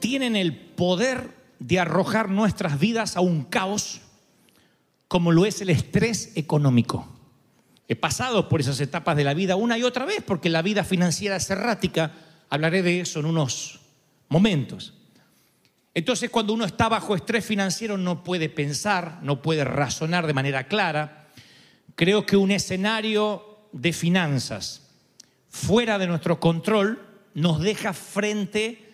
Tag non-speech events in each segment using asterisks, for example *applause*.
tienen el poder de arrojar nuestras vidas a un caos como lo es el estrés económico. He pasado por esas etapas de la vida una y otra vez porque la vida financiera es errática. Hablaré de eso en unos momentos. Entonces cuando uno está bajo estrés financiero no puede pensar, no puede razonar de manera clara. Creo que un escenario de finanzas fuera de nuestro control nos deja frente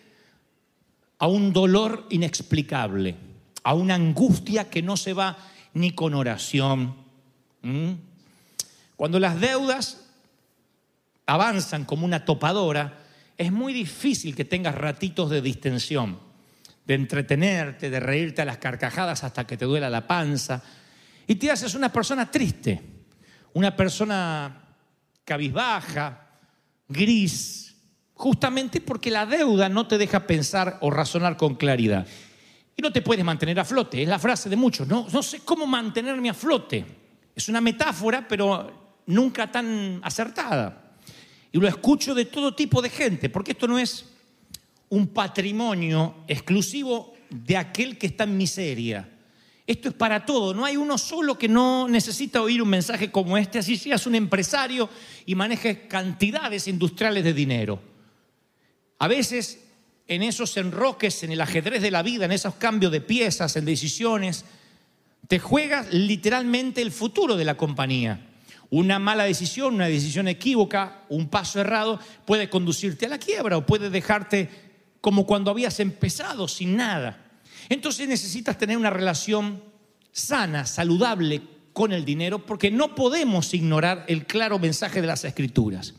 a un dolor inexplicable, a una angustia que no se va ni con oración. Cuando las deudas avanzan como una topadora, es muy difícil que tengas ratitos de distensión, de entretenerte, de reírte a las carcajadas hasta que te duela la panza. Y te haces una persona triste, una persona cabizbaja, gris, justamente porque la deuda no te deja pensar o razonar con claridad. Y no te puedes mantener a flote, es la frase de muchos, no, no sé cómo mantenerme a flote. Es una metáfora, pero nunca tan acertada. Y lo escucho de todo tipo de gente, porque esto no es un patrimonio exclusivo de aquel que está en miseria. Esto es para todo, no hay uno solo que no necesita oír un mensaje como este, así seas un empresario y manejes cantidades industriales de dinero. A veces en esos enroques, en el ajedrez de la vida, en esos cambios de piezas, en decisiones, te juegas literalmente el futuro de la compañía. Una mala decisión, una decisión equívoca, un paso errado puede conducirte a la quiebra o puede dejarte como cuando habías empezado, sin nada. Entonces necesitas tener una relación sana, saludable con el dinero, porque no podemos ignorar el claro mensaje de las escrituras.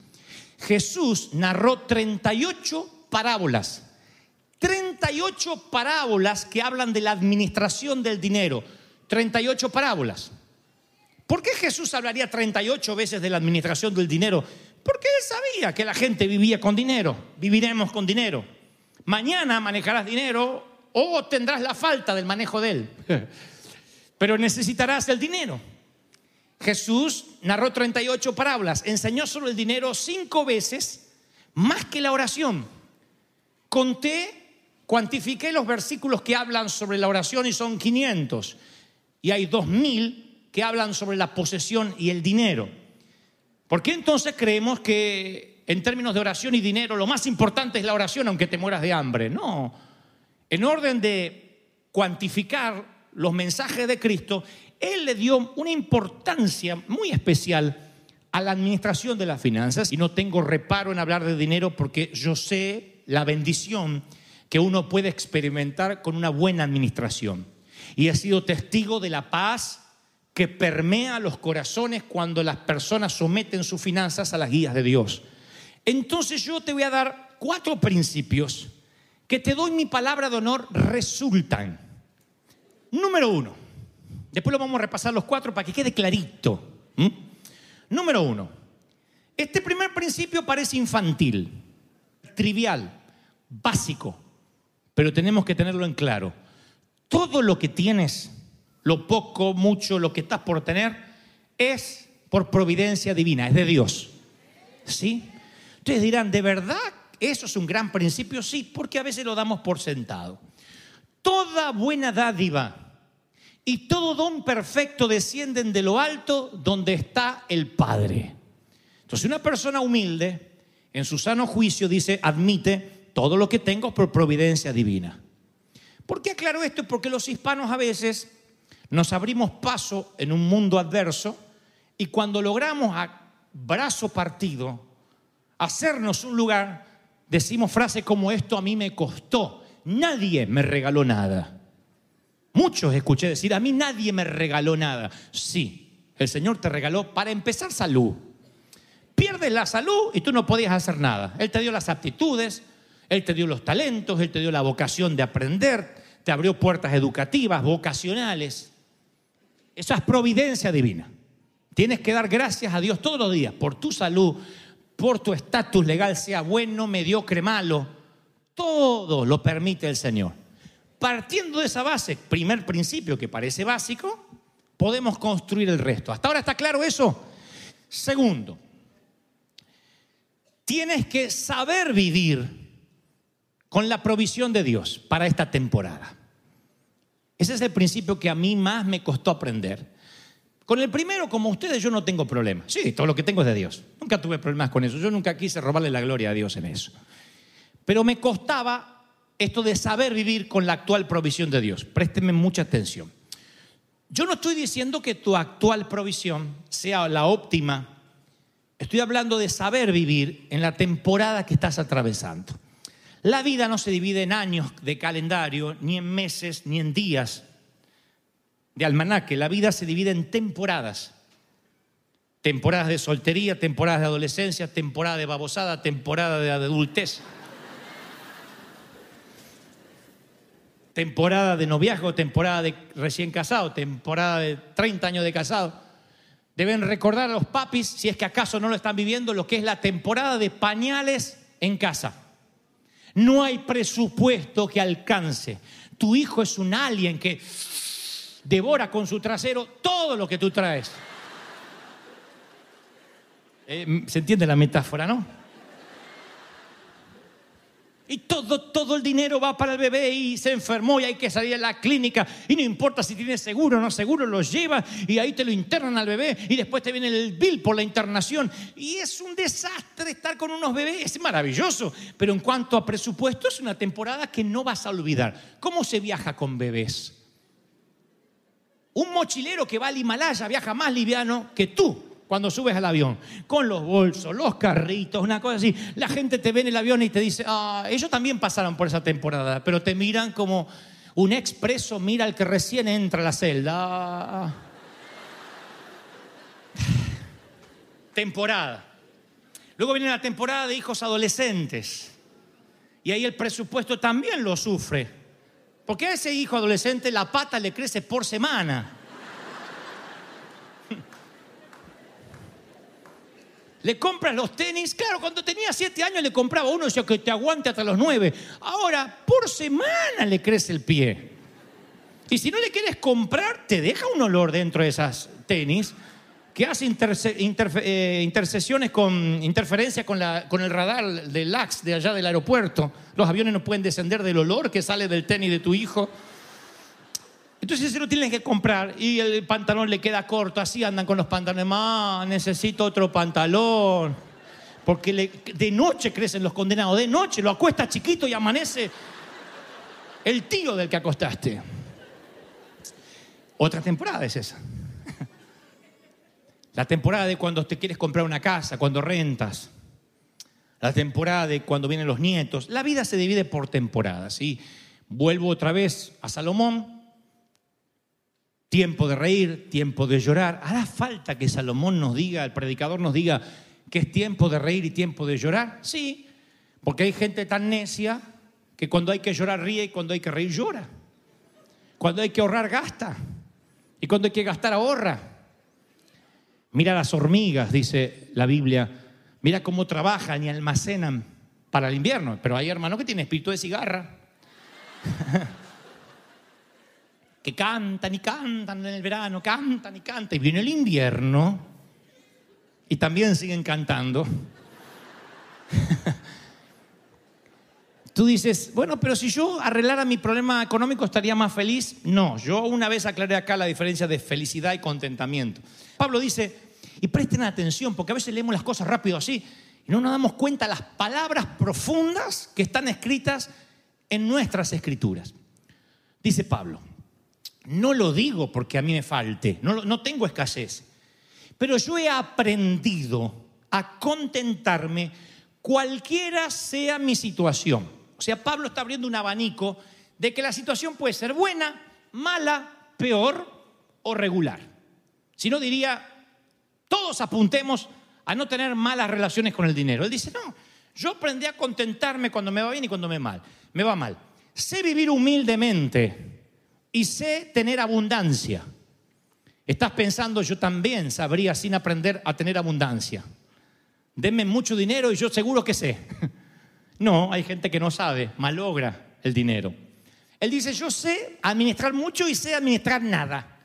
Jesús narró 38 parábolas, 38 parábolas que hablan de la administración del dinero, 38 parábolas. ¿Por qué Jesús hablaría 38 veces de la administración del dinero? Porque él sabía que la gente vivía con dinero, viviremos con dinero. Mañana manejarás dinero o tendrás la falta del manejo de él. *laughs* Pero necesitarás el dinero. Jesús narró 38 parábolas, enseñó sobre el dinero cinco veces más que la oración. Conté, cuantifiqué los versículos que hablan sobre la oración y son 500. Y hay 2000 que hablan sobre la posesión y el dinero. ¿Por qué entonces creemos que en términos de oración y dinero lo más importante es la oración aunque te mueras de hambre? No. En orden de cuantificar los mensajes de Cristo, Él le dio una importancia muy especial a la administración de las finanzas y no tengo reparo en hablar de dinero porque yo sé la bendición que uno puede experimentar con una buena administración. Y he sido testigo de la paz que permea los corazones cuando las personas someten sus finanzas a las guías de Dios. Entonces yo te voy a dar cuatro principios que te doy mi palabra de honor resultan. Número uno. Después lo vamos a repasar los cuatro para que quede clarito. Número uno. Este primer principio parece infantil, trivial, básico, pero tenemos que tenerlo en claro. Todo lo que tienes, lo poco, mucho, lo que estás por tener, es por providencia divina, es de Dios. ¿Sí? Ustedes dirán, ¿de verdad eso es un gran principio? Sí, porque a veces lo damos por sentado. Toda buena dádiva Y todo don perfecto descienden de lo alto donde está el Padre. Entonces una persona humilde, en su sano juicio, dice, admite todo lo que tengo por providencia divina. ¿Por qué aclaro esto? Porque los hispanos a veces nos abrimos paso en un mundo adverso y cuando logramos a brazo partido hacernos un lugar, decimos frases como esto a mí me costó, nadie me regaló nada. Muchos escuché decir, a mí nadie me regaló nada. Sí, el Señor te regaló para empezar salud. Pierdes la salud y tú no podías hacer nada. Él te dio las aptitudes, Él te dio los talentos, Él te dio la vocación de aprender, te abrió puertas educativas, vocacionales. Esa es providencia divina. Tienes que dar gracias a Dios todos los días por tu salud, por tu estatus legal, sea bueno, mediocre, malo. Todo lo permite el Señor. Partiendo de esa base, primer principio que parece básico, podemos construir el resto. ¿Hasta ahora está claro eso? Segundo, tienes que saber vivir con la provisión de Dios para esta temporada. Ese es el principio que a mí más me costó aprender. Con el primero, como ustedes, yo no tengo problema. Sí, todo lo que tengo es de Dios. Nunca tuve problemas con eso. Yo nunca quise robarle la gloria a Dios en eso. Pero me costaba esto de saber vivir con la actual provisión de Dios. Présteme mucha atención. Yo no estoy diciendo que tu actual provisión sea la óptima. Estoy hablando de saber vivir en la temporada que estás atravesando. La vida no se divide en años de calendario, ni en meses, ni en días de almanaque. La vida se divide en temporadas. Temporadas de soltería, temporadas de adolescencia, temporada de babosada, temporada de adultez. Temporada de noviazgo, temporada de recién casado, temporada de 30 años de casado. Deben recordar a los papis, si es que acaso no lo están viviendo, lo que es la temporada de pañales en casa. No hay presupuesto que alcance. Tu hijo es un alien que devora con su trasero todo lo que tú traes. Eh, ¿Se entiende la metáfora, no? Y todo, todo el dinero va para el bebé y se enfermó y hay que salir a la clínica. Y no importa si tienes seguro o no seguro, lo lleva y ahí te lo internan al bebé y después te viene el bill por la internación. Y es un desastre estar con unos bebés, es maravilloso. Pero en cuanto a presupuesto, es una temporada que no vas a olvidar. ¿Cómo se viaja con bebés? Un mochilero que va al Himalaya viaja más liviano que tú cuando subes al avión, con los bolsos, los carritos, una cosa así. La gente te ve en el avión y te dice, ah, ellos también pasaron por esa temporada, pero te miran como un expreso mira al que recién entra a la celda. *sighs* temporada. Luego viene la temporada de hijos adolescentes. Y ahí el presupuesto también lo sufre. Porque a ese hijo adolescente la pata le crece por semana. Le compras los tenis. Claro, cuando tenía siete años le compraba uno decía que te aguante hasta los nueve. Ahora, por semana le crece el pie. Y si no le quieres comprar, te deja un olor dentro de esas tenis que hace eh, intercesiones con interferencia con, con el radar del LAX de allá del aeropuerto. Los aviones no pueden descender del olor que sale del tenis de tu hijo. Entonces se lo tienes que comprar y el pantalón le queda corto, así andan con los pantalones, más necesito otro pantalón. Porque de noche crecen los condenados, de noche lo acuesta chiquito y amanece el tío del que acostaste. Otra temporada es esa. La temporada de cuando te quieres comprar una casa, cuando rentas. La temporada de cuando vienen los nietos. La vida se divide por temporadas. Y vuelvo otra vez a Salomón tiempo de reír, tiempo de llorar. ¿Hará falta que Salomón nos diga, el predicador nos diga que es tiempo de reír y tiempo de llorar? Sí, porque hay gente tan necia que cuando hay que llorar ríe y cuando hay que reír llora. Cuando hay que ahorrar gasta y cuando hay que gastar ahorra. Mira las hormigas, dice la Biblia. Mira cómo trabajan y almacenan para el invierno. Pero hay hermanos que tienen espíritu de cigarra. *laughs* que cantan y cantan en el verano, cantan y cantan, y viene el invierno y también siguen cantando. *laughs* Tú dices, bueno, pero si yo arreglara mi problema económico estaría más feliz. No, yo una vez aclaré acá la diferencia de felicidad y contentamiento. Pablo dice, y presten atención, porque a veces leemos las cosas rápido así y no nos damos cuenta las palabras profundas que están escritas en nuestras escrituras. Dice Pablo, no lo digo porque a mí me falte, no, no tengo escasez, pero yo he aprendido a contentarme cualquiera sea mi situación. O sea, Pablo está abriendo un abanico de que la situación puede ser buena, mala, peor o regular. Si no diría, todos apuntemos a no tener malas relaciones con el dinero. Él dice, no, yo aprendí a contentarme cuando me va bien y cuando me, mal, me va mal. Sé vivir humildemente y sé tener abundancia. Estás pensando, yo también sabría sin aprender a tener abundancia. Denme mucho dinero y yo seguro que sé. *laughs* No, hay gente que no sabe, malogra el dinero. Él dice, yo sé administrar mucho y sé administrar nada.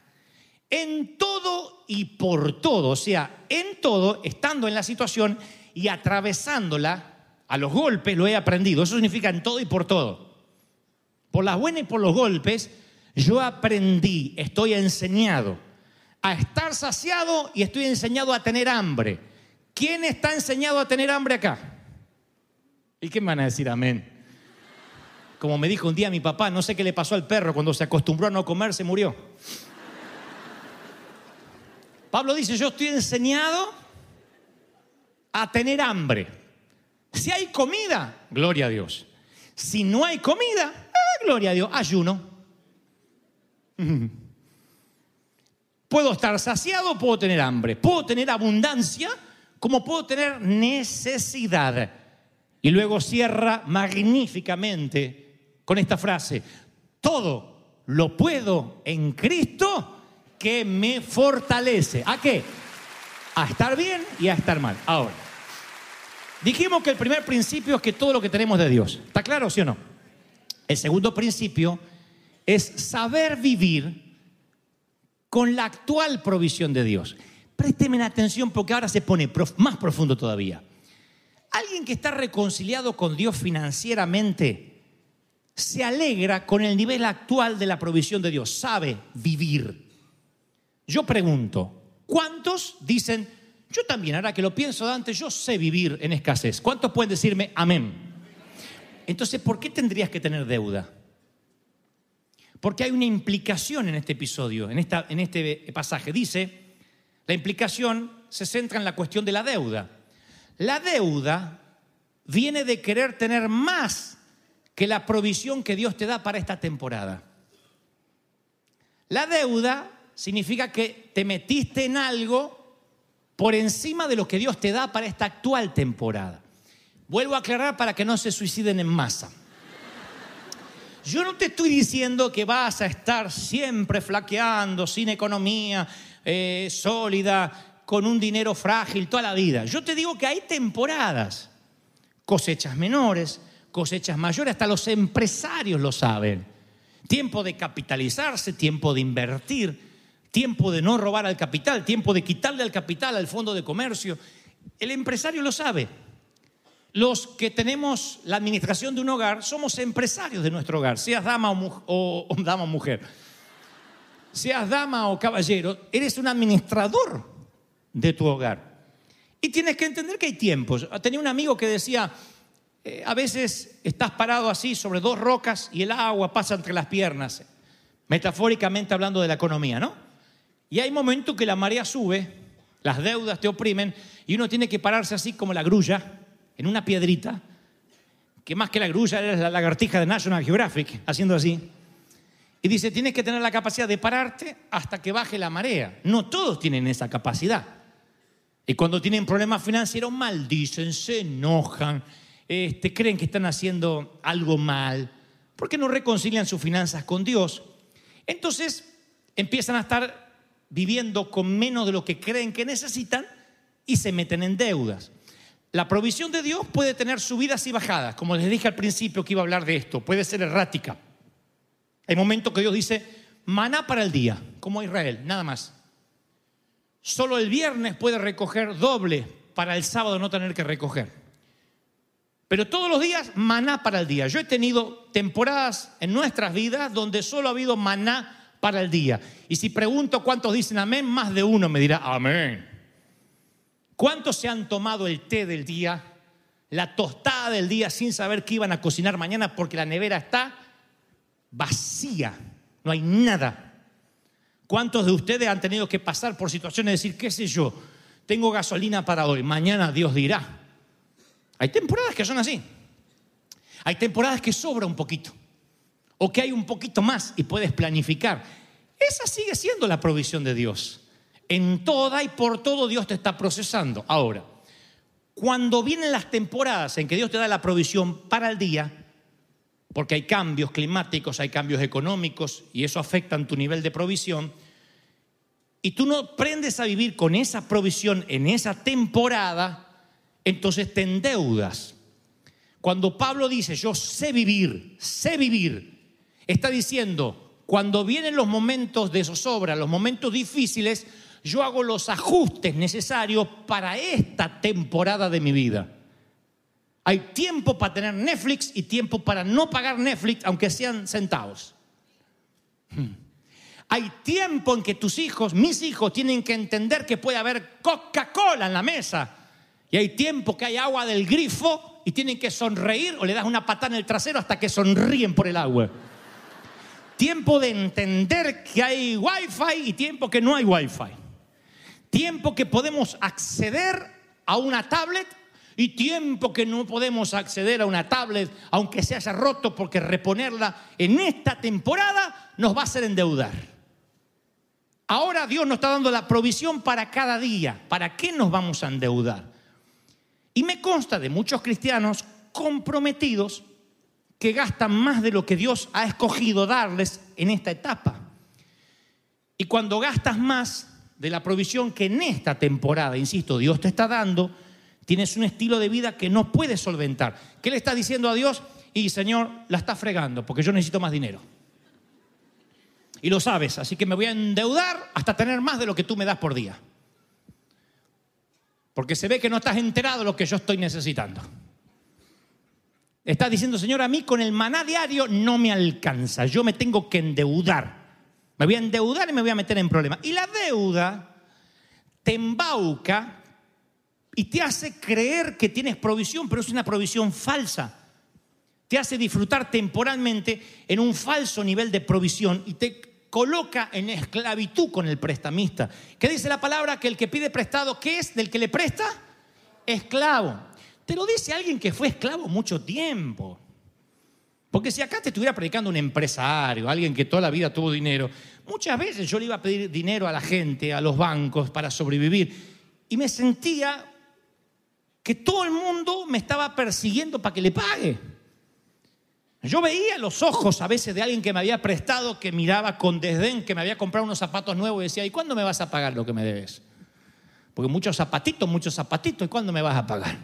En todo y por todo, o sea, en todo, estando en la situación y atravesándola a los golpes, lo he aprendido. Eso significa en todo y por todo. Por las buenas y por los golpes, yo aprendí, estoy enseñado a estar saciado y estoy enseñado a tener hambre. ¿Quién está enseñado a tener hambre acá? ¿Y qué me van a decir amén? Como me dijo un día mi papá, no sé qué le pasó al perro cuando se acostumbró a no comer, se murió. Pablo dice, yo estoy enseñado a tener hambre. Si hay comida, gloria a Dios. Si no hay comida, eh, gloria a Dios, ayuno. *laughs* Puedo estar saciado, puedo tener hambre, puedo tener abundancia, como puedo tener necesidad. Y luego cierra magníficamente con esta frase, todo lo puedo en Cristo que me fortalece. ¿A qué? A estar bien y a estar mal. Ahora, dijimos que el primer principio es que todo lo que tenemos de Dios. ¿Está claro, sí o no? El segundo principio es saber vivir con la actual provisión de Dios. Présteme atención porque ahora se pone más profundo todavía. Alguien que está reconciliado con Dios financieramente se alegra con el nivel actual de la provisión de Dios, sabe vivir. Yo pregunto, ¿cuántos dicen, yo también, ahora que lo pienso de antes, yo sé vivir en escasez? ¿Cuántos pueden decirme amén? Entonces, ¿por qué tendrías que tener deuda? Porque hay una implicación en este episodio, en, este pasaje. Dice, la implicación se centra en la cuestión de la deuda. La deuda viene de querer tener más que la provisión que Dios te da para esta temporada. La deuda significa que te metiste en algo por encima de lo que Dios te da para esta actual temporada. Vuelvo a aclarar para que no se suiciden en masa. Yo no te estoy diciendo que vas a estar siempre flaqueando, sin economía eh, sólida, con un dinero frágil toda la vida. Yo te digo que hay temporadas, cosechas menores, cosechas mayores, hasta los empresarios lo saben. Tiempo de capitalizarse, tiempo de invertir, tiempo de no robar al capital, tiempo de quitarle al capital al fondo de comercio. El empresario lo sabe. Los que tenemos la administración de un hogar somos empresarios de nuestro hogar, seas dama o, o dama o mujer. Seas dama o caballero, eres un administrador de tu hogar. Y tienes que entender que hay tiempos. Tenía un amigo que decía, eh, a veces estás parado así sobre dos rocas y el agua pasa entre las piernas, metafóricamente hablando de la economía, ¿no? Y hay momentos que la marea sube, las deudas te oprimen y uno tiene que pararse así como la grulla, en una piedrita, que más que la grulla era la lagartija de National Geographic, haciendo así. Y dice, tienes que tener la capacidad de pararte hasta que baje la marea. No todos tienen esa capacidad. Y cuando tienen problemas financieros, maldicen, se enojan, este, creen que están haciendo algo mal, porque no reconcilian sus finanzas con Dios. Entonces empiezan a estar viviendo con menos de lo que creen que necesitan y se meten en deudas. La provisión de Dios puede tener subidas y bajadas, como les dije al principio que iba a hablar de esto, puede ser errática. Hay momentos que Dios dice, maná para el día, como Israel, nada más. Solo el viernes puede recoger doble para el sábado no tener que recoger. Pero todos los días, maná para el día. Yo he tenido temporadas en nuestras vidas donde solo ha habido maná para el día. Y si pregunto cuántos dicen amén, más de uno me dirá amén. ¿Cuántos se han tomado el té del día, la tostada del día sin saber qué iban a cocinar mañana porque la nevera está vacía? No hay nada. ¿Cuántos de ustedes han tenido que pasar por situaciones de decir, qué sé yo, tengo gasolina para hoy, mañana Dios dirá? Hay temporadas que son así. Hay temporadas que sobra un poquito. O que hay un poquito más y puedes planificar. Esa sigue siendo la provisión de Dios. En toda y por todo Dios te está procesando. Ahora, cuando vienen las temporadas en que Dios te da la provisión para el día, porque hay cambios climáticos, hay cambios económicos y eso afecta en tu nivel de provisión, y tú no aprendes a vivir con esa provisión en esa temporada, entonces te endeudas. Cuando Pablo dice, yo sé vivir, sé vivir, está diciendo, cuando vienen los momentos de zozobra, los momentos difíciles, yo hago los ajustes necesarios para esta temporada de mi vida. Hay tiempo para tener Netflix y tiempo para no pagar Netflix, aunque sean centavos. Hmm. Hay tiempo en que tus hijos, mis hijos, tienen que entender que puede haber Coca-Cola en la mesa. Y hay tiempo que hay agua del grifo y tienen que sonreír o le das una patada en el trasero hasta que sonríen por el agua. Tiempo de entender que hay wifi y tiempo que no hay wifi. Tiempo que podemos acceder a una tablet y tiempo que no podemos acceder a una tablet, aunque se haya roto, porque reponerla en esta temporada nos va a hacer endeudar. Ahora Dios nos está dando la provisión para cada día. ¿Para qué nos vamos a endeudar? Y me consta de muchos cristianos comprometidos que gastan más de lo que Dios ha escogido darles en esta etapa. Y cuando gastas más de la provisión que en esta temporada, insisto, Dios te está dando, tienes un estilo de vida que no puedes solventar. ¿Qué le estás diciendo a Dios? Y Señor, la está fregando porque yo necesito más dinero. Y lo sabes, así que me voy a endeudar hasta tener más de lo que tú me das por día. Porque se ve que no estás enterado de lo que yo estoy necesitando. Estás diciendo, Señor, a mí con el maná diario no me alcanza. Yo me tengo que endeudar. Me voy a endeudar y me voy a meter en problemas. Y la deuda te embauca y te hace creer que tienes provisión, pero es una provisión falsa. Te hace disfrutar temporalmente en un falso nivel de provisión y te coloca en esclavitud con el prestamista. ¿Qué dice la palabra? Que el que pide prestado, ¿qué es? ¿Del que le presta? Esclavo. Te lo dice alguien que fue esclavo mucho tiempo. Porque si acá te estuviera predicando un empresario, alguien que toda la vida tuvo dinero, muchas veces yo le iba a pedir dinero a la gente, a los bancos, para sobrevivir. Y me sentía que todo el mundo me estaba persiguiendo para que le pague. Yo veía los ojos a veces de alguien que me había prestado, que miraba con desdén, que me había comprado unos zapatos nuevos y decía, ¿y cuándo me vas a pagar lo que me debes? Porque muchos zapatitos, muchos zapatitos, ¿y cuándo me vas a pagar?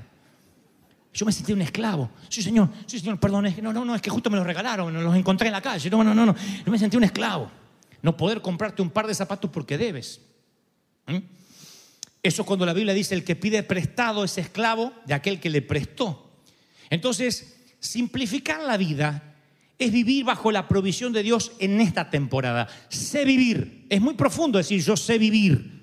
Yo me sentí un esclavo. Sí, señor, sí, señor, perdón, es no, no, no, es que justo me los regalaron, los encontré en la calle. No, no, no, no. Yo me sentí un esclavo. No poder comprarte un par de zapatos porque debes. ¿Mm? Eso cuando la Biblia dice el que pide prestado es esclavo de aquel que le prestó. Entonces, simplificar la vida es vivir bajo la provisión de Dios en esta temporada. Sé vivir. Es muy profundo decir yo sé vivir.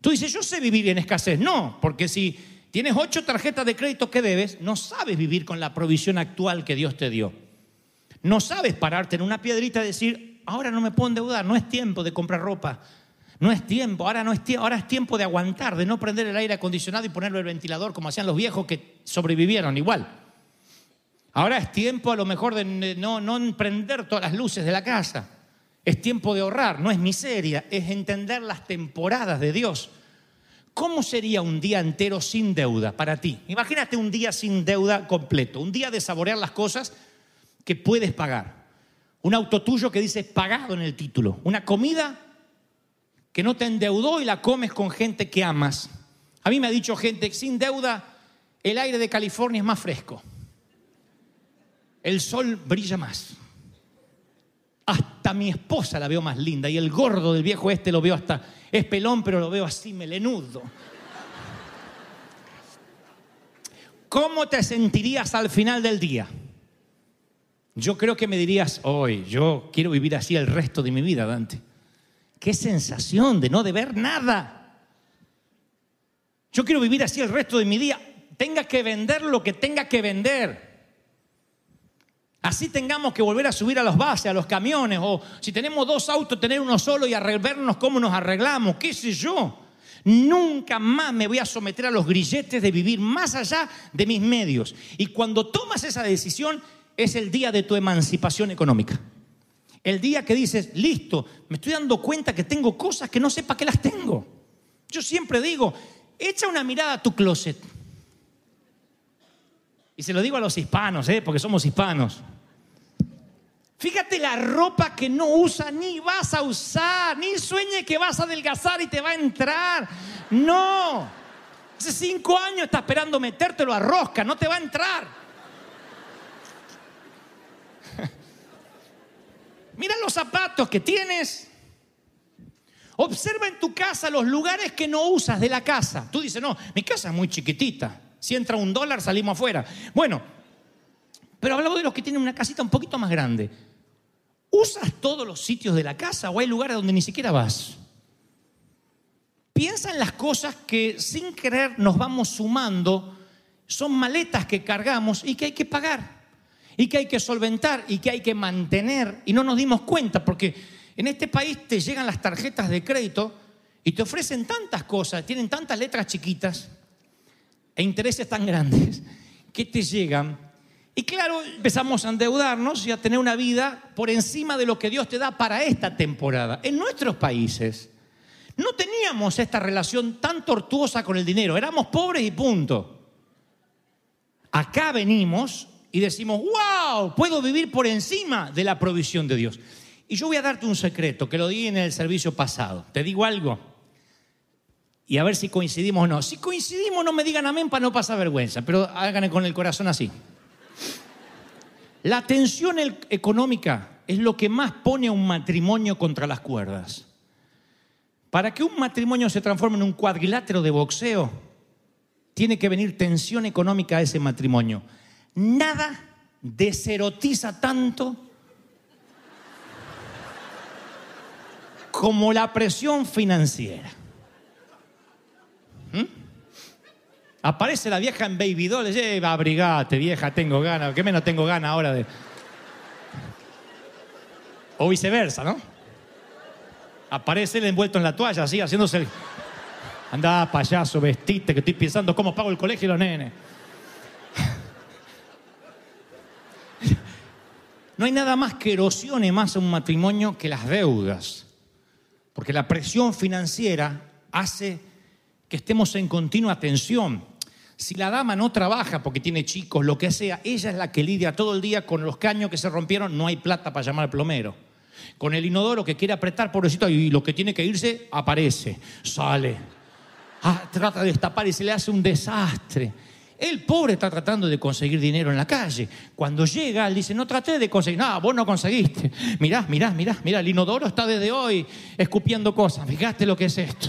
Tú dices, yo sé vivir en escasez. No, porque si tienes ocho tarjetas de crédito que debes, no sabes vivir con la provisión actual que Dios te dio. No sabes pararte en una piedrita y decir, ahora no me puedo endeudar, no es tiempo de comprar ropa, no es tiempo, ahora, no es tiempo, ahora es tiempo de aguantar, de no prender el aire acondicionado y ponerlo el ventilador como hacían los viejos que sobrevivieron igual. Ahora es tiempo a lo mejor de no, no prender todas las luces de la casa. Es tiempo de ahorrar, no es miseria, es entender las temporadas de Dios. ¿Cómo sería un día entero sin deuda para ti? Imagínate un día sin deuda completo, un día de saborear las cosas que puedes pagar. Un auto tuyo que dice pagado en el título, una comida que no te endeudó y la comes con gente que amas. A mí me ha dicho gente, sin deuda, el aire de California es más fresco. El sol brilla más. Hasta mi esposa la veo más linda y el gordo del viejo este lo veo hasta, es pelón, pero lo veo así melenudo. ¿cómo te sentirías al final del día? Yo creo que me dirías, hoy, yo quiero vivir así el resto de mi vida, Dante. Qué sensación de no deber nada. Yo quiero vivir así el resto de mi día. Tenga que vender lo que tenga que vender. Así tengamos que volver a subir a los bases, a los camiones, o si tenemos dos autos, tener uno solo y arreglarnos cómo nos arreglamos, qué sé yo. Nunca más me voy a someter a los grilletes de vivir más allá de mis medios. Y cuando tomas esa decisión, es el día de tu emancipación económica. El día que dices, listo, me estoy dando cuenta que tengo cosas que no sé para qué las tengo. Yo siempre digo, echa una mirada a tu closet. Y se lo digo a los hispanos, ¿eh? porque somos hispanos. Fíjate la ropa que no usa ni vas a usar, ni sueñe que vas a adelgazar y te va a entrar. No. Hace cinco años está esperando metértelo a rosca, no te va a entrar. *laughs* Mira los zapatos que tienes. Observa en tu casa los lugares que no usas de la casa. Tú dices, no, mi casa es muy chiquitita. Si entra un dólar, salimos afuera. Bueno, pero hablamos de los que tienen una casita un poquito más grande. ¿Usas todos los sitios de la casa o hay lugares donde ni siquiera vas? Piensa en las cosas que sin querer nos vamos sumando, son maletas que cargamos y que hay que pagar, y que hay que solventar, y que hay que mantener, y no nos dimos cuenta, porque en este país te llegan las tarjetas de crédito y te ofrecen tantas cosas, tienen tantas letras chiquitas e intereses tan grandes que te llegan y claro, empezamos a endeudarnos y a tener una vida por encima de lo que Dios te da para esta temporada. En nuestros países no teníamos esta relación tan tortuosa con el dinero, éramos pobres y punto. Acá venimos y decimos, wow, puedo vivir por encima de la provisión de Dios. Y yo voy a darte un secreto que lo di en el servicio pasado. Te digo algo. Y a ver si coincidimos o no. Si coincidimos, no me digan amén para no pasar vergüenza, pero háganme con el corazón así. La tensión económica es lo que más pone a un matrimonio contra las cuerdas. Para que un matrimonio se transforme en un cuadrilátero de boxeo, tiene que venir tensión económica a ese matrimonio. Nada deserotiza tanto como la presión financiera. ¿Mm? Aparece la vieja en baby doll, le dice, "Eh, abrigate vieja, tengo ganas, que menos tengo ganas ahora de... O viceversa, ¿no? Aparece él envuelto en la toalla, así, haciéndose el... Andá, payaso, vestite, que estoy pensando cómo pago el colegio y los nenes. *laughs* No hay nada más que erosione más a un matrimonio que las deudas. Porque la presión financiera hace que estemos en continua tensión. Si la dama no trabaja porque tiene chicos, lo que sea, ella es la que lidia todo el día con los caños que se rompieron, no hay plata para llamar al plomero. Con el inodoro que quiere apretar, pobrecito, y lo que tiene que irse, aparece, sale. Ah, trata de destapar y se le hace un desastre. El pobre está tratando de conseguir dinero en la calle. Cuando llega, él dice, no traté de conseguir. No, vos no conseguiste. Mirá, mirá, mirá, mirá, el inodoro está desde hoy escupiendo cosas. Fíjate lo que es esto.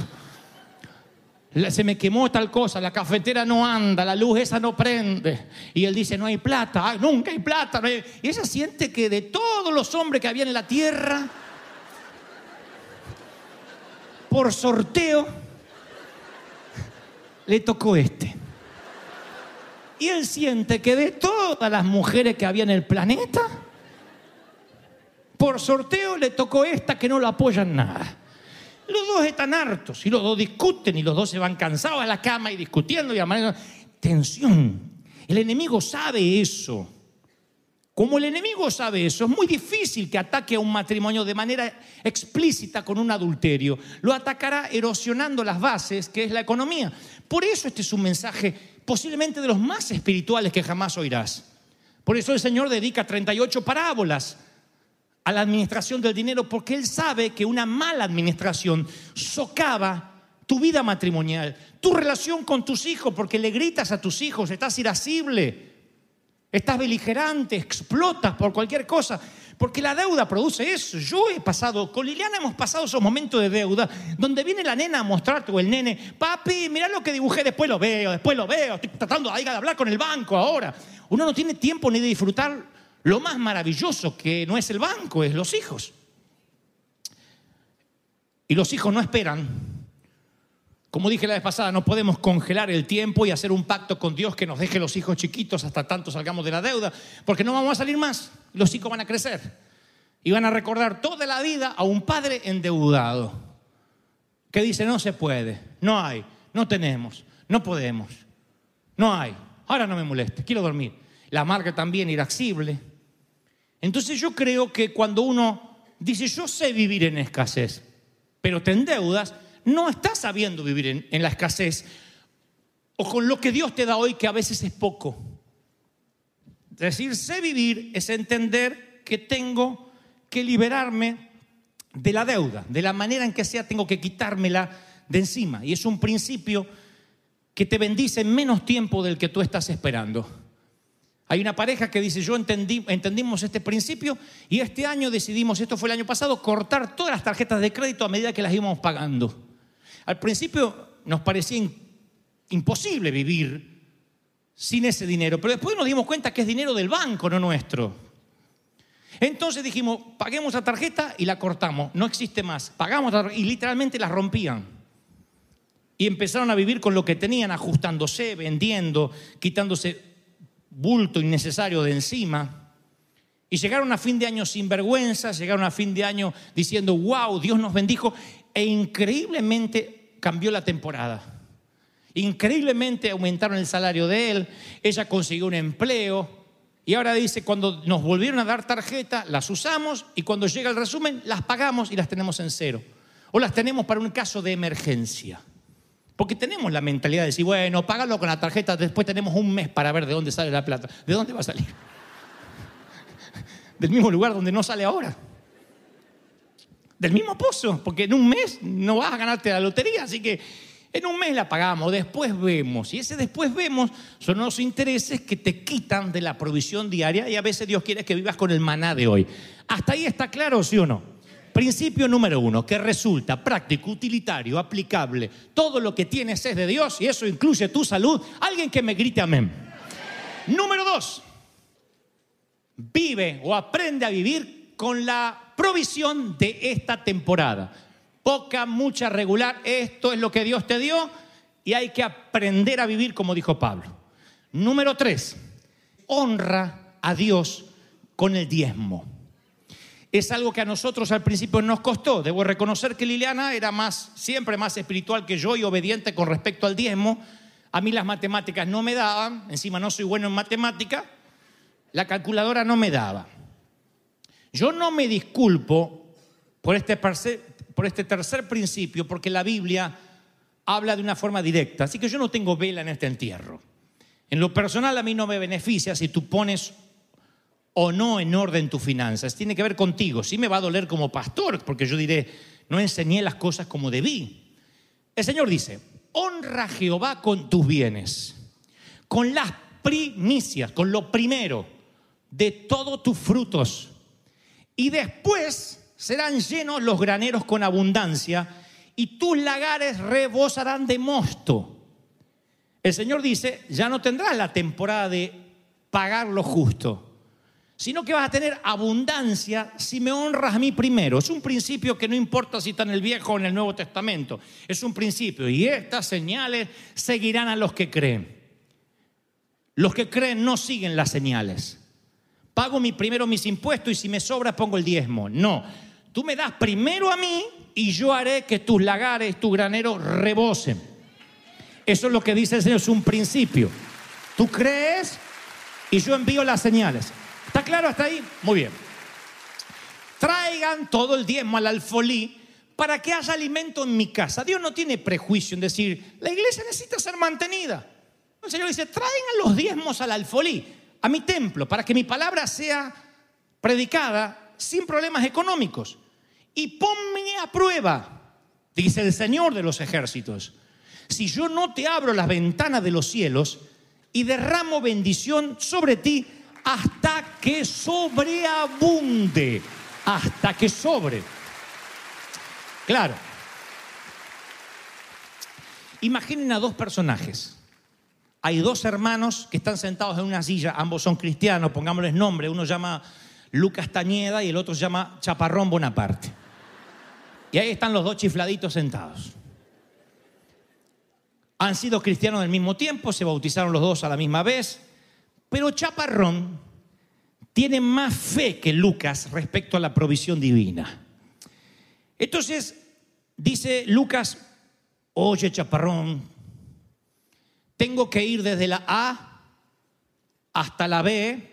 La- Se me quemó tal cosa, la cafetera no anda, la luz esa no prende. Y él dice, no hay plata, nunca hay plata. no hay-". Y ella siente que de todos los hombres que había en la tierra, por sorteo, le tocó este. Y él siente que de todas las mujeres que había en el planeta, por sorteo le tocó esta que no lo apoya en nada. Los dos están hartos y los dos discuten y los dos se van cansados a la cama y discutiendo y. Tensión. El enemigo sabe eso. Como el enemigo sabe eso, es muy difícil que ataque a un matrimonio de manera explícita con un adulterio. Lo atacará erosionando las bases, que es la economía. Por eso este es un mensaje posiblemente de los más espirituales que jamás oirás. Por eso el Señor dedica 38 parábolas a la administración del dinero, porque Él sabe que una mala administración socava tu vida matrimonial, tu relación con tus hijos, porque le gritas a tus hijos, estás irascible, estás beligerante, explotas por cualquier cosa. Porque la deuda produce eso. Yo he pasado, con Liliana hemos pasado esos momentos de deuda donde viene la nena a mostrarte o el nene, papi, mira lo que dibujé, después lo veo, después lo veo, estoy tratando de hablar con el banco ahora. Uno no tiene tiempo ni de disfrutar lo más maravilloso que no es el banco, es los hijos. Y los hijos no esperan. Como dije la vez pasada, no podemos congelar el tiempo y hacer un pacto con Dios que nos deje los hijos chiquitos hasta tanto salgamos de la deuda, porque no vamos a salir más. Los hijos van a crecer y van a recordar toda la vida a un padre endeudado que dice no se puede, no hay, no tenemos, no podemos, no hay. Ahora no me moleste, quiero dormir. La marca también irascible. Entonces yo creo que cuando uno dice yo sé vivir en escasez, pero te endeudas, no estás sabiendo vivir en, en la escasez o con lo que Dios te da hoy que a veces es poco. Decir sé vivir es entender que tengo que liberarme de la deuda, de la manera en que sea tengo que quitármela de encima. Y es un principio que te bendice en menos tiempo del que tú estás esperando. Hay una pareja que dice, yo entendí, entendimos este principio y este año decidimos, esto fue el año pasado, cortar todas las tarjetas de crédito a medida que las íbamos pagando. Al principio nos parecía imposible vivir sin ese dinero, pero después nos dimos cuenta que es dinero del banco, no nuestro. Entonces dijimos, paguemos la tarjeta y la cortamos, no existe más. Pagamos la- y literalmente la rompían. Y empezaron a vivir con lo que tenían, ajustándose, vendiendo, quitándose bulto innecesario de encima. Y llegaron a fin de año sin vergüenza, llegaron a fin de año diciendo, wow, Dios nos bendijo. E increíblemente cambió la temporada. Increíblemente aumentaron el salario de él, ella consiguió un empleo. Y ahora dice, cuando nos volvieron a dar tarjeta, las usamos y cuando llega el resumen, las pagamos y las tenemos en cero. O las tenemos para un caso de emergencia. Porque tenemos la mentalidad de decir, bueno, págalo con la tarjeta, después tenemos un mes para ver de dónde sale la plata. ¿De dónde va a salir? Del mismo lugar donde no sale ahora. Del mismo pozo, porque en un mes no vas a ganarte la lotería, así que en un mes la pagamos, después vemos. Y ese después vemos son los intereses que te quitan de la provisión diaria y a veces Dios quiere que vivas con el maná de hoy. ¿Hasta ahí está claro, sí o no? Principio número uno, que resulta práctico, utilitario, aplicable. Todo lo que tienes es de Dios y eso incluye tu salud. Alguien que me grite amén. Número dos, vive o aprende a vivir con la provisión de esta temporada. Poca, mucha, regular, esto es lo que Dios te dio y hay que aprender a vivir como dijo Pablo. Número tres, honra a Dios con el diezmo. Es algo que a nosotros al principio nos costó. Debo reconocer que Liliana era más, siempre más espiritual que yo y obediente con respecto al diezmo. A mí las matemáticas no me daban, encima no soy bueno en matemática, la calculadora no me daba. Yo no me disculpo por este, por este tercer principio, porque la Biblia habla de una forma directa, así que yo no tengo vela en este entierro. En lo personal a mí no me beneficia si tú pones o no en orden tus finanzas. Tiene que ver contigo. Sí me va a doler como pastor, porque yo diré, no enseñé las cosas como debí. El Señor dice, honra a Jehová con tus bienes, con las primicias, con lo primero de todos tus frutos. Y después serán llenos los graneros con abundancia y tus lagares rebosarán de mosto. El Señor dice, ya no tendrás la temporada de pagar lo justo, sino que vas a tener abundancia si me honras a mí primero. Es un principio que no importa si está en el Viejo o en el Nuevo Testamento. Es un principio. Y estas señales seguirán a los que creen. Los que creen no siguen las señales. Pago mi, primero mis impuestos y si me sobra pongo el diezmo. No. Tú me das primero a mí y yo haré que tus lagares, tus graneros rebosen. Eso es lo que dice el Señor, es un principio. Tú crees y yo envío las señales. ¿Está claro hasta ahí? Muy bien. Traigan todo el diezmo al alfolí para que haya alimento en mi casa. Dios no tiene prejuicio en decir, la iglesia necesita ser mantenida. El Señor dice, traigan los diezmos al alfolí, a mi templo, para que mi palabra sea predicada sin problemas económicos. Y ponme a prueba, dice el Señor de los ejércitos, si yo no te abro las ventanas de los cielos y derramo bendición sobre ti hasta que sobreabunde, hasta que sobre. Claro. Imaginen a dos personajes. Hay dos hermanos que están sentados en una silla, ambos son cristianos, pongámosles nombre, uno llama Lucas Tañeda y el otro llama Chaparrón Bonaparte. Y ahí están los dos chifladitos sentados. Han sido cristianos al mismo tiempo, se bautizaron los dos a la misma vez, pero Chaparrón tiene más fe que Lucas respecto a la provisión divina. Entonces, dice Lucas, oye Chaparrón, tengo que ir desde la A hasta la B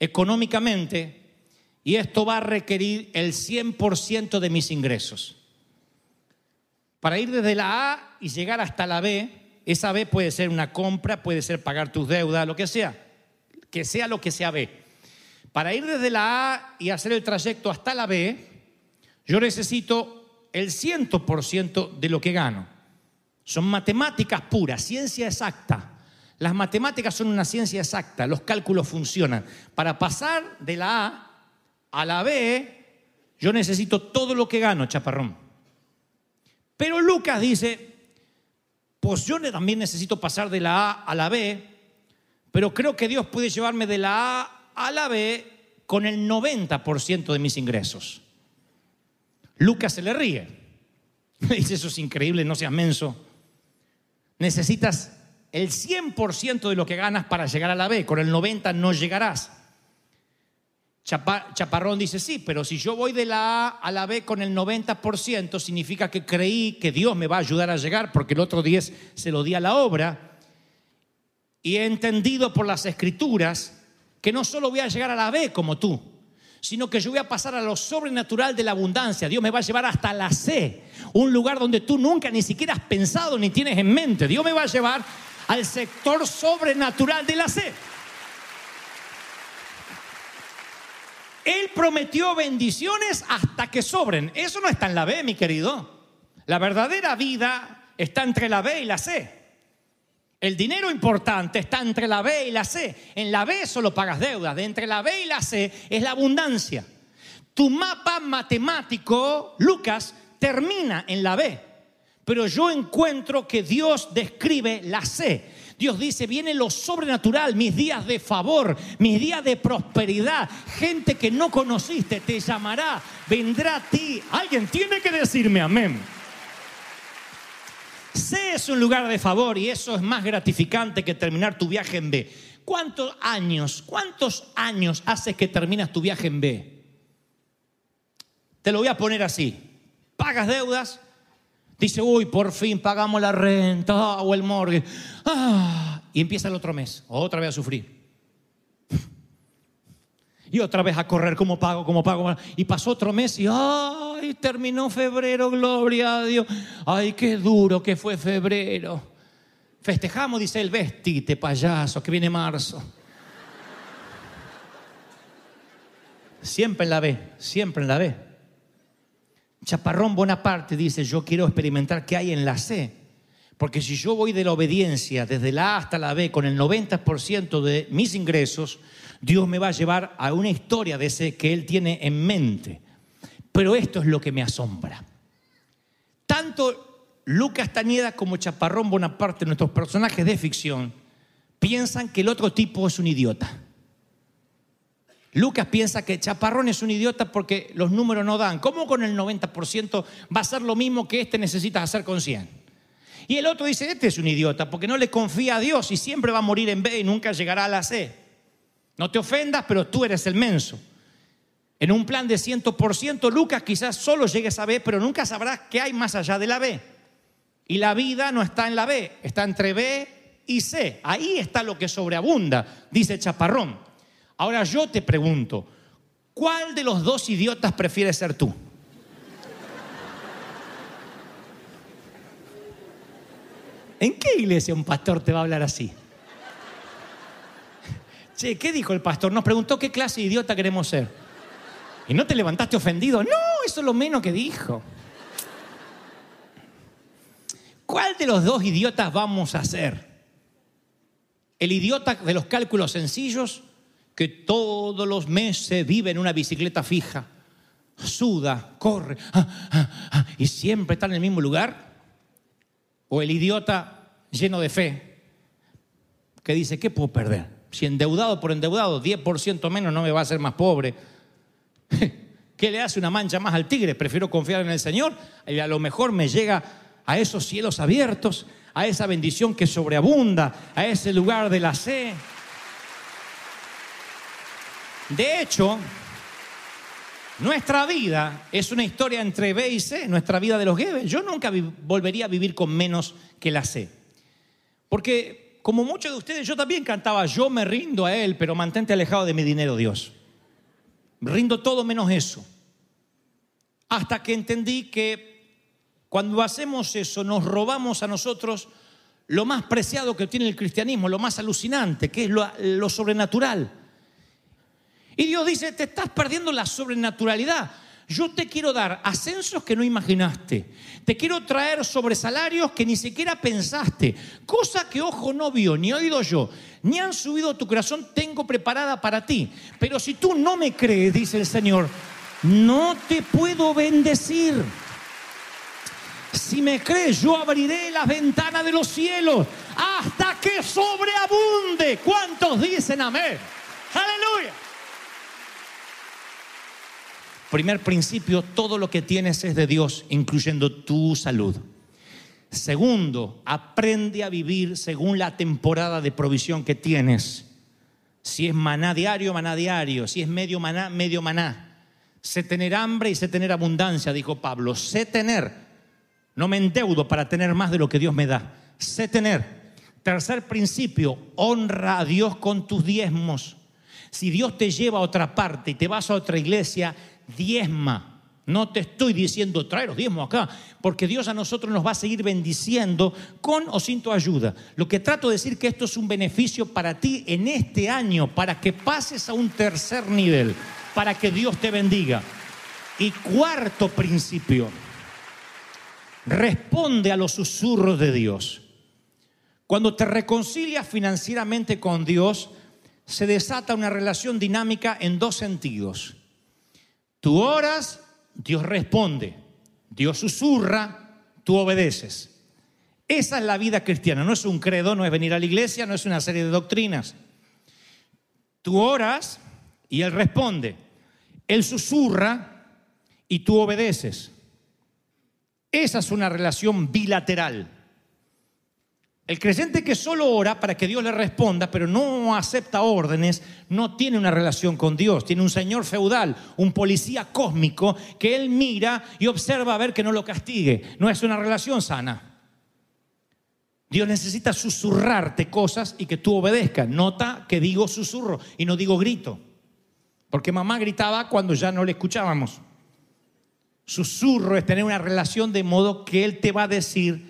económicamente y esto va a requerir el 100% de mis ingresos. Para ir desde la A y llegar hasta la B, esa B puede ser una compra, puede ser pagar tus deudas, lo que sea, que sea lo que sea B. Para ir desde la A y hacer el trayecto hasta la B, yo necesito el 100% de lo que gano. Son matemáticas puras, ciencia exacta. Las matemáticas son una ciencia exacta, los cálculos funcionan. Para pasar de la A a la B, yo necesito todo lo que gano, chaparrón. Pero Lucas dice, pues yo también necesito pasar de la A a la B, pero creo que Dios puede llevarme de la A a la B con el 90% de mis ingresos. Lucas se le ríe. *laughs* Dice, eso es increíble, no seas menso. Necesitas el 100% de lo que ganas para llegar a la B, con el 90% no llegarás. Chapa- Chaparrón dice, sí, pero si yo voy de la A a la B con el 90%, significa que creí que Dios me va a ayudar a llegar, porque el otro 10 se lo di a la obra. Y he entendido por las escrituras que no solo voy a llegar a la B como tú, sino que yo voy a pasar a lo sobrenatural de la abundancia. Dios me va a llevar hasta la C, un lugar donde tú nunca ni siquiera has pensado ni tienes en mente. Dios me va a llevar al sector sobrenatural de la C. Él prometió bendiciones hasta que sobren. Eso no está en la B, mi querido. La verdadera vida está entre la B y la C. El dinero importante está entre la B y la C. En la B solo pagas deudas. De entre la B y la C es la abundancia. Tu mapa matemático, Lucas, termina en la B. Pero yo encuentro que Dios describe la C. Dios dice, viene lo sobrenatural, mis días de favor, mis días de prosperidad. Gente que no conociste te llamará, vendrá a ti. Alguien tiene que decirme amén. Es un lugar de favor y eso es más gratificante que terminar tu viaje en B. ¿Cuántos años, cuántos años haces que terminas tu viaje en B? Te lo voy a poner así. Pagas deudas, dice, uy, por fin pagamos la renta o el mortgage. Ah, y empieza el otro mes, otra vez a sufrir. Y otra vez a correr, ¿cómo pago? ¿Cómo pago? Y pasó otro mes y ¡ay! Terminó febrero, gloria a Dios. ¡Ay, qué duro que fue febrero! Festejamos, dice el vestite, payaso, que viene marzo. Siempre en la B, siempre en la B. Chaparrón Bonaparte dice, yo quiero experimentar qué hay en la C. Porque si yo voy de la obediencia desde la A hasta la B con el 90% de mis ingresos, Dios me va a llevar a una historia de ese que Él tiene en mente. Pero esto es lo que me asombra. Tanto Lucas Tañeda como Chaparrón Bonaparte, nuestros personajes de ficción, piensan que el otro tipo es un idiota. Lucas piensa que Chaparrón es un idiota porque los números no dan. ¿Cómo con el 90% va a ser lo mismo que este necesitas hacer con 100? Y el otro dice, este es un idiota porque no le confía a Dios y siempre va a morir en B y nunca llegará a la C. No te ofendas, pero tú eres el menso. En un plan de 100%, Lucas quizás solo llegues a B, pero nunca sabrás qué hay más allá de la B. Y la vida no está en la B, está entre B y C. Ahí está lo que sobreabunda, dice Chaparrón. Ahora yo te pregunto, ¿cuál de los dos idiotas prefieres ser tú? ¿En qué iglesia un pastor te va a hablar así? Che, ¿qué dijo el pastor? Nos preguntó qué clase de idiota queremos ser. ¿Y no te levantaste ofendido? No, eso es lo menos que dijo. ¿Cuál de los dos idiotas vamos a ser? ¿El idiota de los cálculos sencillos que todos los meses vive en una bicicleta fija, suda, corre, ah, ah, ah, y siempre está en el mismo lugar? ¿O el idiota lleno de fe que dice, ¿qué puedo perder? Si endeudado por endeudado, 10% menos no me va a hacer más pobre. *laughs* ¿Qué le hace una mancha más al tigre? Prefiero confiar en el Señor y a lo mejor me llega a esos cielos abiertos, a esa bendición que sobreabunda, a ese lugar de la C. De hecho, nuestra vida es una historia entre B y C, nuestra vida de los Gebes. Yo nunca volvería a vivir con menos que la C. Porque, como muchos de ustedes, yo también cantaba, yo me rindo a Él, pero mantente alejado de mi dinero, Dios. Rindo todo menos eso. Hasta que entendí que cuando hacemos eso nos robamos a nosotros lo más preciado que tiene el cristianismo, lo más alucinante, que es lo, lo sobrenatural. Y Dios dice, te estás perdiendo la sobrenaturalidad. Yo te quiero dar ascensos que no imaginaste. Te quiero traer sobre salarios que ni siquiera pensaste. Cosa que ojo no vio, ni oído yo, ni han subido tu corazón, tengo preparada para ti. Pero si tú no me crees, dice el Señor, no te puedo bendecir. Si me crees, yo abriré las ventanas de los cielos hasta que sobreabunde. ¿Cuántos dicen amén? Aleluya. Primer principio, todo lo que tienes es de Dios, incluyendo tu salud. Segundo, aprende a vivir según la temporada de provisión que tienes. Si es maná diario, maná diario. Si es medio maná, medio maná. Sé tener hambre y sé tener abundancia, dijo Pablo. Sé tener. No me endeudo para tener más de lo que Dios me da. Sé tener. Tercer principio, honra a Dios con tus diezmos. Si Dios te lleva a otra parte y te vas a otra iglesia, diezma. No te estoy diciendo traer los diezmos acá, porque Dios a nosotros nos va a seguir bendiciendo con o sin tu ayuda. Lo que trato de decir que esto es un beneficio para ti en este año, para que pases a un tercer nivel, para que Dios te bendiga. Y cuarto principio, responde a los susurros de Dios. Cuando te reconcilias financieramente con Dios, se desata una relación dinámica en dos sentidos. Tú oras, Dios responde. Dios susurra, tú obedeces. Esa es la vida cristiana. No es un credo, no es venir a la iglesia, no es una serie de doctrinas. Tú oras y Él responde. Él susurra y tú obedeces. Esa es una relación bilateral. El creyente que solo ora para que Dios le responda, pero no acepta órdenes, no tiene una relación con Dios. Tiene un señor feudal, un policía cósmico que él mira y observa a ver que no lo castigue. No es una relación sana. Dios necesita susurrarte cosas y que tú obedezcas. Nota que digo susurro y no digo grito. Porque mamá gritaba cuando ya no le escuchábamos. Susurro es tener una relación de modo que Él te va a decir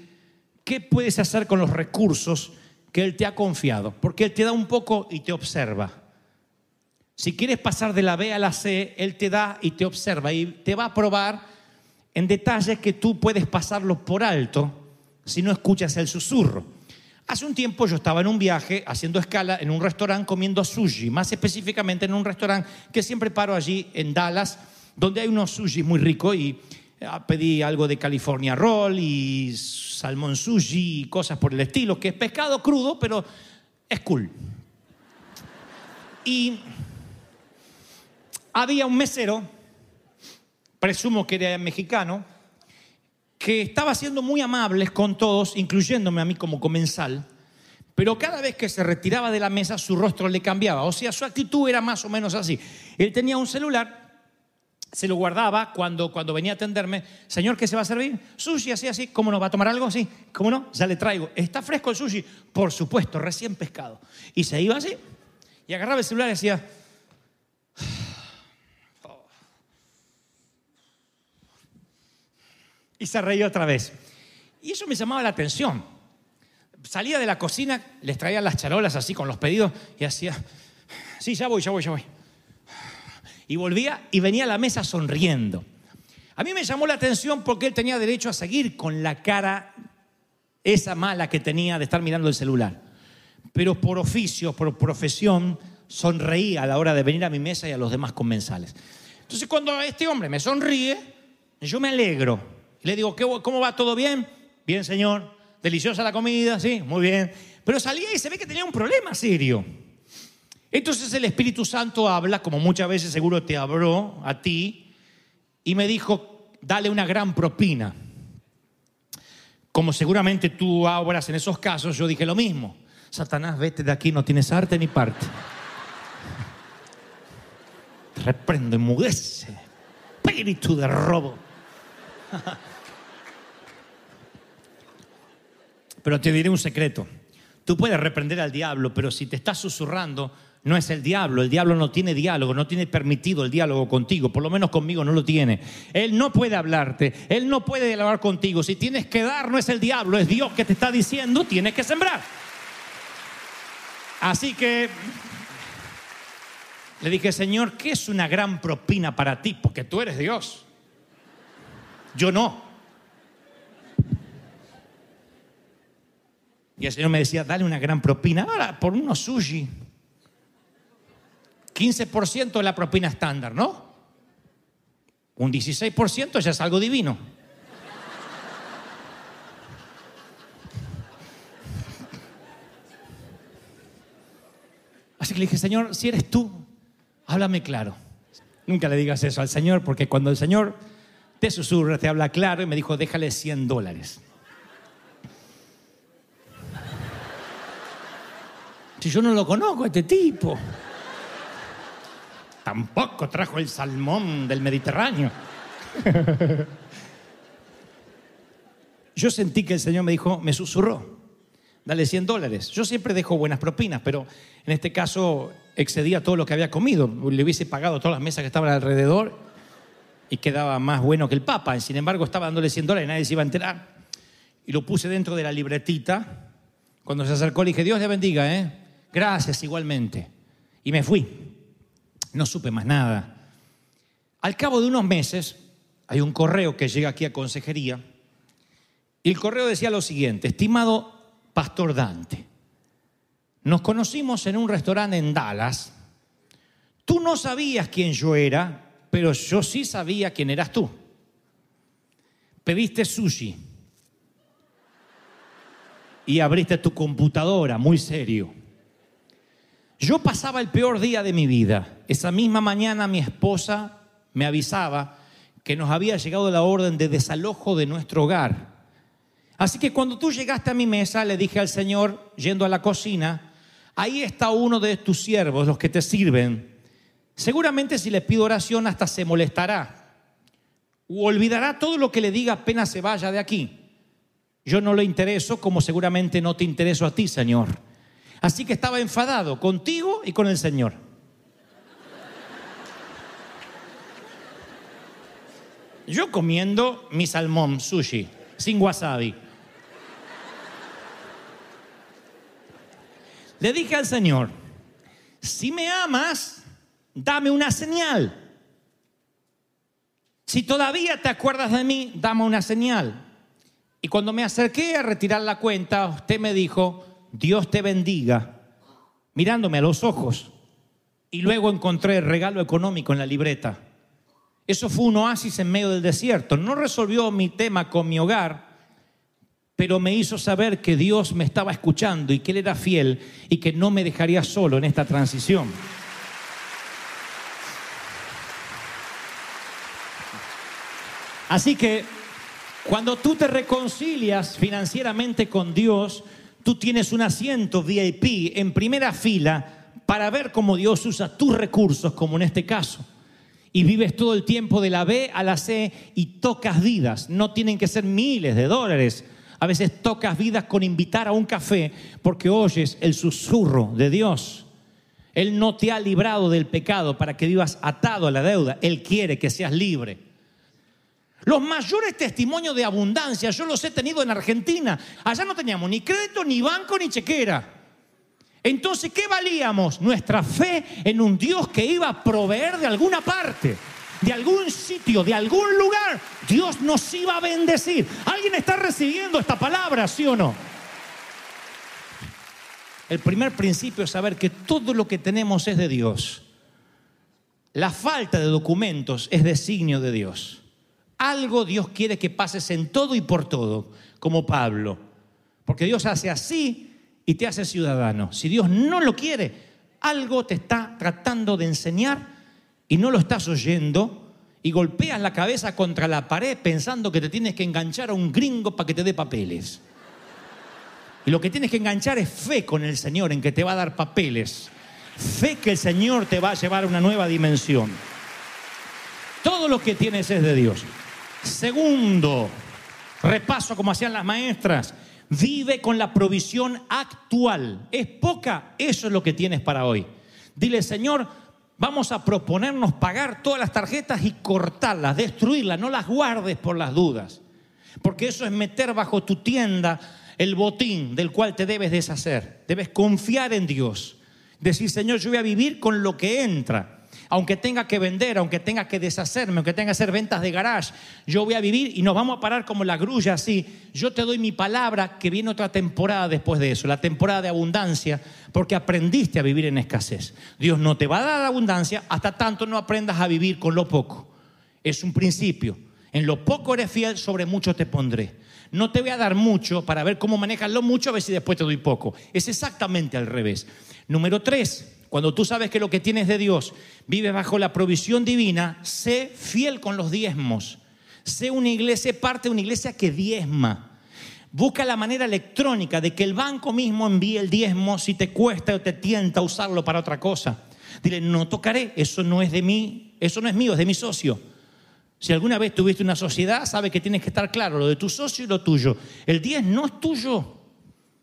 qué puedes hacer con los recursos que Él te ha confiado. Porque Él te da un poco y te observa. Si quieres pasar de la B a la C, Él te da y te observa y te va a probar en detalles que tú puedes pasarlos por alto si no escuchas el susurro. Hace un tiempo yo estaba en un viaje haciendo escala en un restaurante comiendo sushi, más específicamente en un restaurante que siempre paro allí en Dallas, donde hay unos sushi muy ricos y pedí algo de California Roll y salmón sushi y cosas por el estilo, que es pescado crudo, pero es cool. Y había un mesero, presumo que era mexicano, que estaba siendo muy amables con todos, incluyéndome a mí como comensal, pero cada vez que se retiraba de la mesa su rostro le cambiaba, o sea, su actitud era más o menos así. Él tenía un celular, se lo guardaba cuando, cuando venía a atenderme, señor, ¿qué se va a servir? Sushi, así, así, ¿cómo no? ¿Va a tomar algo? Sí, ¿cómo no? Ya le traigo. ¿Está fresco el sushi? Por supuesto, recién pescado. Y se iba así, y agarraba el celular y decía, *sighs* y se reía otra vez. Y eso me llamaba la atención. Salía de la cocina, les traía las charolas así con los pedidos y hacía, sí, ya voy, ya voy, ya voy. Y volvía y venía a la mesa sonriendo. A mí me llamó la atención porque él tenía derecho a seguir con la cara esa mala que tenía de estar mirando el celular. Pero por oficio, por profesión, sonreí a la hora de venir a mi mesa y a los demás comensales. Entonces cuando este hombre me sonríe, yo me alegro. Le digo, "¿Qué- ¿cómo va? ¿Todo bien? Bien, señor. Deliciosa la comida, sí, muy bien. Pero salía y se ve que tenía un problema serio. Entonces el Espíritu Santo habla, como muchas veces seguro te habló a ti, y me dijo, dale una gran propina. Como seguramente tú obras en esos casos, yo dije lo mismo. Satanás, vete de aquí, no tienes arte ni parte. *laughs* Te reprendo, enmudece. Espíritu de robo. *laughs* Pero te diré un secreto. Tú puedes reprender al diablo, pero si te estás susurrando, no es el diablo. El diablo no tiene diálogo, no tiene permitido el diálogo contigo. Por lo menos conmigo no lo tiene. Él no puede hablarte, él no puede hablar contigo. Si tienes que dar, no es el diablo, es Dios que te está diciendo, tienes que sembrar. Así que le dije, Señor, ¿qué es una gran propina para ti? Porque tú eres Dios. Yo no. Y el Señor me decía, dale una gran propina. Ahora, por unos sushi. 15% de la propina estándar, ¿no? Un 16% ya es algo divino. Así que le dije, Señor, si eres tú, háblame claro. Nunca le digas eso al Señor, porque cuando el Señor te susurra, te habla claro, y me dijo, déjale 100 dólares. Si yo no lo conozco, este tipo. Tampoco trajo el salmón del Mediterráneo. *laughs* Yo sentí que el Señor me dijo, me susurró, dale 100 dólares. Yo siempre dejo buenas propinas, pero en este caso excedía todo lo que había comido. Le hubiese pagado todas las mesas que estaban alrededor y quedaba más bueno que el Papa. Sin embargo, estaba dándole 100 dólares y nadie se iba a enterar. Y lo puse dentro de la libretita. Cuando se acercó le dije, Dios le bendiga, ¿eh? Gracias igualmente. Y me fui. No supe más nada. Al cabo de unos meses, hay un correo que llega aquí a consejería. Y el correo decía lo siguiente, estimado Pastor Dante, nos conocimos en un restaurante en Dallas. Tú no sabías quién yo era, pero yo sí sabía quién eras tú. Pediste sushi y abriste tu computadora, muy serio. Yo pasaba el peor día de mi vida. Esa misma mañana mi esposa me avisaba que nos había llegado la orden de desalojo de nuestro hogar. Así que cuando tú llegaste a mi mesa, le dije al Señor, yendo a la cocina, ahí está uno de tus siervos, los que te sirven. Seguramente si le pido oración hasta se molestará o olvidará todo lo que le diga apenas se vaya de aquí. Yo no le intereso como seguramente no te intereso a ti, Señor. Así que estaba enfadado contigo y con el Señor. Yo comiendo mi salmón, sushi, sin wasabi. Le dije al Señor, si me amas, dame una señal. Si todavía te acuerdas de mí, dame una señal. Y cuando me acerqué a retirar la cuenta, usted me dijo, Dios te bendiga, mirándome a los ojos. Y luego encontré el regalo económico en la libreta. Eso fue un oasis en medio del desierto. No resolvió mi tema con mi hogar, pero me hizo saber que Dios me estaba escuchando y que Él era fiel y que no me dejaría solo en esta transición. Así que cuando tú te reconcilias financieramente con Dios, tú tienes un asiento VIP en primera fila para ver cómo Dios usa tus recursos, como en este caso. Y vives todo el tiempo de la B a la C y tocas vidas. No tienen que ser miles de dólares. A veces tocas vidas con invitar a un café porque oyes el susurro de Dios. Él no te ha librado del pecado para que vivas atado a la deuda. Él quiere que seas libre. Los mayores testimonios de abundancia yo los he tenido en Argentina. Allá no teníamos ni crédito, ni banco, ni chequera. Entonces, ¿qué valíamos? Nuestra fe en un Dios que iba a proveer de alguna parte, de algún sitio, de algún lugar. Dios nos iba a bendecir. ¿Alguien está recibiendo esta palabra, sí o no? El primer principio es saber que todo lo que tenemos es de Dios. La falta de documentos es designio de Dios. Algo Dios quiere que pases en todo y por todo, como Pablo. Porque Dios hace así y te hace ciudadano. Si Dios no lo quiere, algo te está tratando de enseñar y no lo estás oyendo y golpeas la cabeza contra la pared pensando que te tienes que enganchar a un gringo para que te dé papeles. Y lo que tienes que enganchar es fe con el Señor en que te va a dar papeles. Fe que el Señor te va a llevar a una nueva dimensión. Todo lo que tienes es de Dios. Segundo, repaso como hacían las maestras, vive con la provisión actual. Es poca, eso es lo que tienes para hoy. Dile, Señor, vamos a proponernos pagar todas las tarjetas y cortarlas, destruirlas, no las guardes por las dudas. Porque eso es meter bajo tu tienda el botín del cual te debes deshacer. Debes confiar en Dios. Decir, Señor, yo voy a vivir con lo que entra. Aunque tenga que vender, aunque tenga que deshacerme, aunque tenga que hacer ventas de garage, yo voy a vivir y nos vamos a parar como la grulla así. Yo te doy mi palabra que viene otra temporada después de eso, la temporada de abundancia, porque aprendiste a vivir en escasez. Dios no te va a dar abundancia hasta tanto no aprendas a vivir con lo poco. Es un principio. En lo poco eres fiel, sobre mucho te pondré. No te voy a dar mucho para ver cómo manejas lo mucho, a ver si después te doy poco. Es exactamente al revés. Número tres, cuando tú sabes que lo que tienes de Dios vive bajo la provisión divina, sé fiel con los diezmos. Sé una iglesia, parte de una iglesia que diezma. Busca la manera electrónica de que el banco mismo envíe el diezmo si te cuesta o te tienta usarlo para otra cosa. Dile, no tocaré, eso no es de mí, eso no es mío, es de mi socio. Si alguna vez tuviste una sociedad, sabe que tienes que estar claro, lo de tu socio y lo tuyo. El 10 no es tuyo.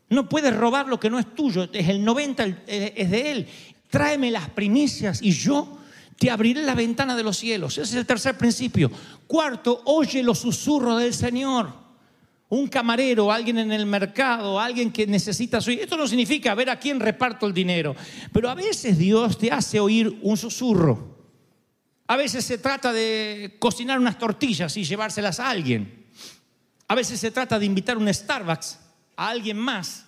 No puedes robar lo que no es tuyo, es el 90, es de él. Tráeme las primicias y yo te abriré la ventana de los cielos. Ese es el tercer principio. Cuarto, oye los susurros del Señor. Un camarero, alguien en el mercado, alguien que necesita su... Esto no significa ver a quién reparto el dinero, pero a veces Dios te hace oír un susurro. A veces se trata de cocinar unas tortillas y llevárselas a alguien. A veces se trata de invitar un Starbucks a alguien más,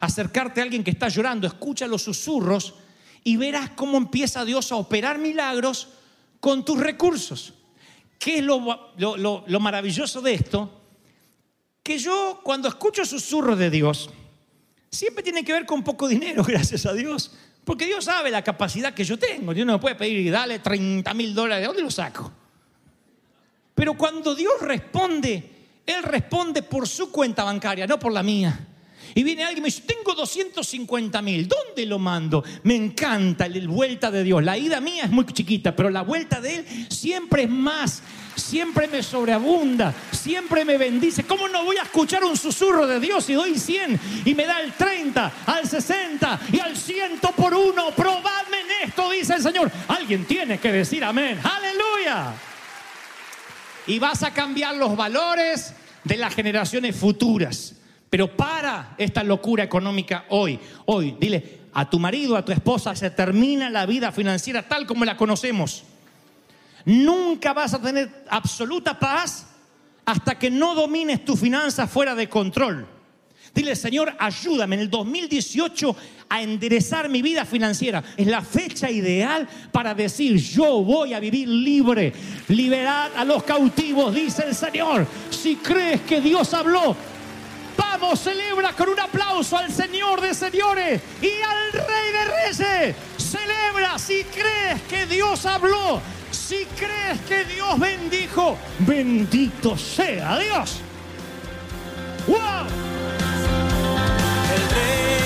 acercarte a alguien que está llorando, escucha los susurros y verás cómo empieza Dios a operar milagros con tus recursos. ¿Qué es lo, lo, lo maravilloso de esto? Que yo cuando escucho susurros de Dios, siempre tiene que ver con poco dinero, *laughs* gracias a Dios. Porque Dios sabe la capacidad que yo tengo. Dios no me puede pedir, dale 30 mil dólares, ¿de dónde lo saco? Pero cuando Dios responde, Él responde por su cuenta bancaria, no por la mía. Y viene alguien y me dice, tengo 250 mil, ¿dónde lo mando? Me encanta la vuelta de Dios. La ida mía es muy chiquita, pero la vuelta de Él siempre es más. Siempre me sobreabunda, siempre me bendice. ¿Cómo no voy a escuchar un susurro de Dios si doy 100 y me da el 30, al 60 y al 100 por uno? Probadme en esto, dice el Señor. Alguien tiene que decir amén. Aleluya. Y vas a cambiar los valores de las generaciones futuras. Pero para esta locura económica hoy, hoy, dile a tu marido, a tu esposa, se termina la vida financiera tal como la conocemos. Nunca vas a tener absoluta paz hasta que no domines tu finanza fuera de control. Dile, Señor, ayúdame en el 2018 a enderezar mi vida financiera. Es la fecha ideal para decir, yo voy a vivir libre. Liberad a los cautivos, dice el Señor. Si crees que Dios habló, Vamos, celebra con un aplauso al Señor de señores y al Rey de reyes. Celebra si crees que Dios habló, si crees que Dios bendijo. Bendito sea Dios. ¡Wow! El rey.